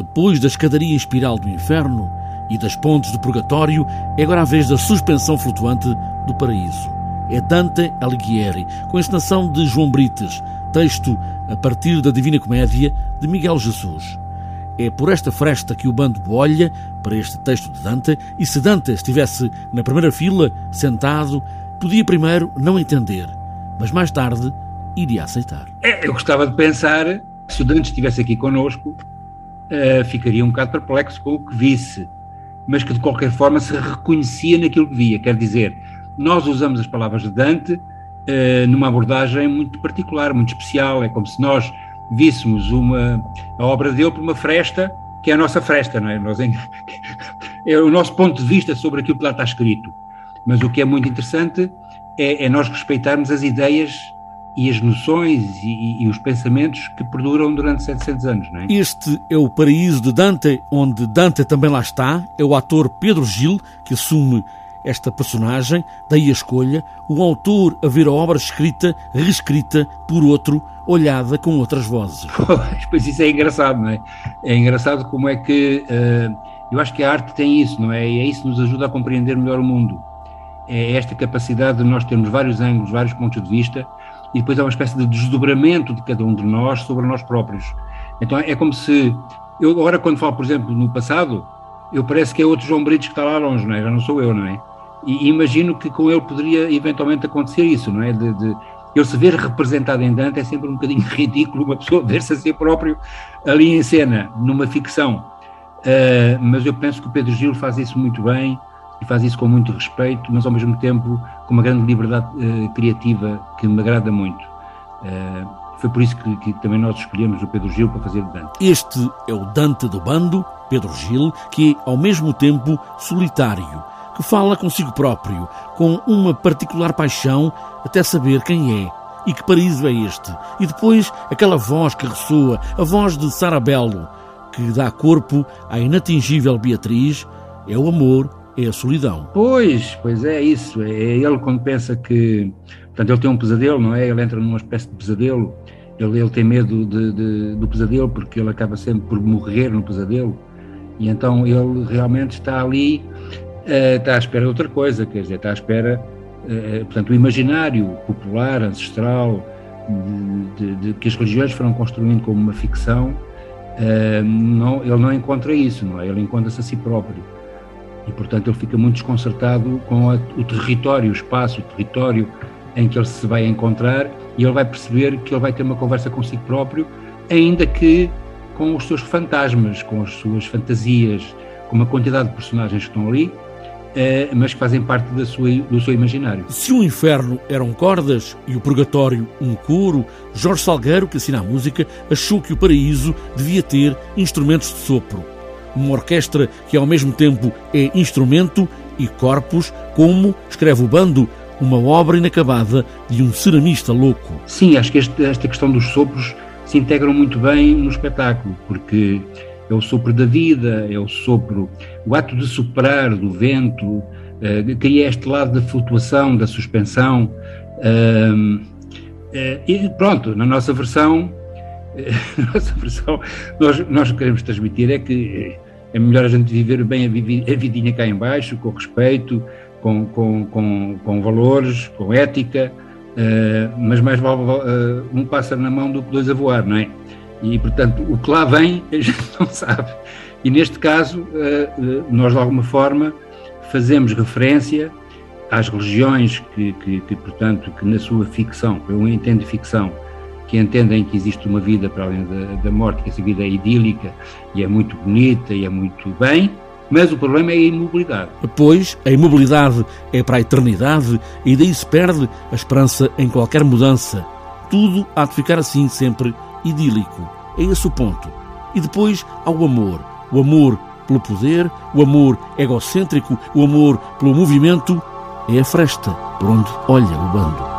Depois da escadaria espiral do inferno e das pontes do purgatório, é agora a vez da suspensão flutuante do paraíso. É Dante Alighieri, com a encenação de João Brites, texto a partir da Divina Comédia de Miguel Jesus. É por esta fresta que o bando olha para este texto de Dante, e se Dante estivesse na primeira fila, sentado, podia primeiro não entender, mas mais tarde iria aceitar. É, eu gostava de pensar, se o Dante estivesse aqui connosco, uh, ficaria um bocado perplexo com o que visse, mas que de qualquer forma se reconhecia naquilo que via. Quer dizer, nós usamos as palavras de Dante uh, numa abordagem muito particular, muito especial. É como se nós víssemos uma, a obra dele por uma fresta, que é a nossa fresta, não é? Nós, é o nosso ponto de vista sobre aquilo que lá está escrito. Mas o que é muito interessante é, é nós respeitarmos as ideias e as noções e, e, os pensamentos que perduram durante 700 anos. Não é? Este é o paraíso de Dante, onde Dante também lá está. É o ator Pedro Gil que assume esta personagem, daí a escolha, o autor a ver a obra escrita, reescrita por outro, olhada com outras vozes. Pois isso é engraçado, não é? É engraçado como é que uh, eu acho que a arte tem isso, não é? E é isso que nos ajuda a compreender melhor o mundo. É esta capacidade de nós termos vários ângulos, vários pontos de vista, e depois há uma espécie de desdobramento de cada um de nós sobre nós próprios. Então é como se eu agora quando falo, por exemplo, no passado, eu parece que é outro João Brites que está lá longe, não é? Já não sou eu, não é? E imagino que com ele poderia eventualmente acontecer isso, não é? De, de ele se ver representado em Dante é sempre um bocadinho ridículo uma pessoa ver-se a si próprio ali em cena, numa ficção. Uh, mas eu penso que o Pedro Gil faz isso muito bem e faz isso com muito respeito, mas ao mesmo tempo com uma grande liberdade uh, criativa que me agrada muito. Uh, foi por isso que, que, também nós escolhemos o Pedro Gil para fazer Dante. Este é o Dante do bando, Pedro Gil, que é ao mesmo tempo solitário que fala consigo próprio, com uma particular paixão, até saber quem é e que paraíso é este. E depois aquela voz que ressoa, a voz de Sarabello, que dá corpo à inatingível Beatriz, é o amor, é a solidão. Pois, pois é isso. É ele quando pensa que. Portanto, ele tem um pesadelo, não é? Ele entra numa espécie de pesadelo. Ele, ele tem medo de, de, do pesadelo porque ele acaba sempre por morrer no pesadelo. E então ele realmente está ali uh, está à espera de outra coisa, quer dizer, está à espera, uh, portanto, o imaginário popular, ancestral, de, de, que as religiões foram construindo como uma ficção, uh, não, ele não encontra isso, não é? Ele encontra-se a si próprio. E, portanto, ele fica muito desconcertado com a, o território, o espaço, o território em que ele se vai encontrar e ele vai perceber que ele vai ter uma conversa consigo próprio, ainda que com os seus fantasmas, com as suas fantasias, com uma quantidade de personagens que estão ali, é, mas que fazem parte sua, do seu imaginário. Se o inferno eram cordas e o purgatório um coro, Jorge Salgueiro, que assina a música, achou que o paraíso devia ter instrumentos de sopro. Uma orquestra que ao mesmo tempo é instrumento e corpos, como, escreve o bando, uma obra inacabada de um ceramista louco. Sim, acho que este, esta questão dos sopros se integram muito bem no espetáculo, porque é o sopro da vida, é o sopro, o ato de soprar do vento, uh, cria este lado da flutuação, da suspensão. Uh, uh, e pronto, na nossa versão, nossa versão, nós, nós queremos transmitir é que é melhor a gente viver bem a, vidinha cá embaixo, com respeito, com, com, com, com valores, com ética, mas mais vale um pássaro na mão do que dois a voar, não é? E, portanto, o que lá vem a gente não sabe. E neste caso, eh, nós de alguma forma fazemos referência às religiões que, que, que portanto, que na sua ficção, eu entendo ficção, que entendem que existe uma vida para além da, da, morte, que essa vida é idílica e é muito bonita e é muito bem, mas o problema é a imobilidade. Pois, a imobilidade é para a eternidade e daí se perde a esperança em qualquer mudança. Tudo há de ficar assim sempre idílico. É esse o ponto. E depois há o amor. O amor pelo poder, o amor egocêntrico, o amor pelo movimento. É a fresta por onde olha o bando.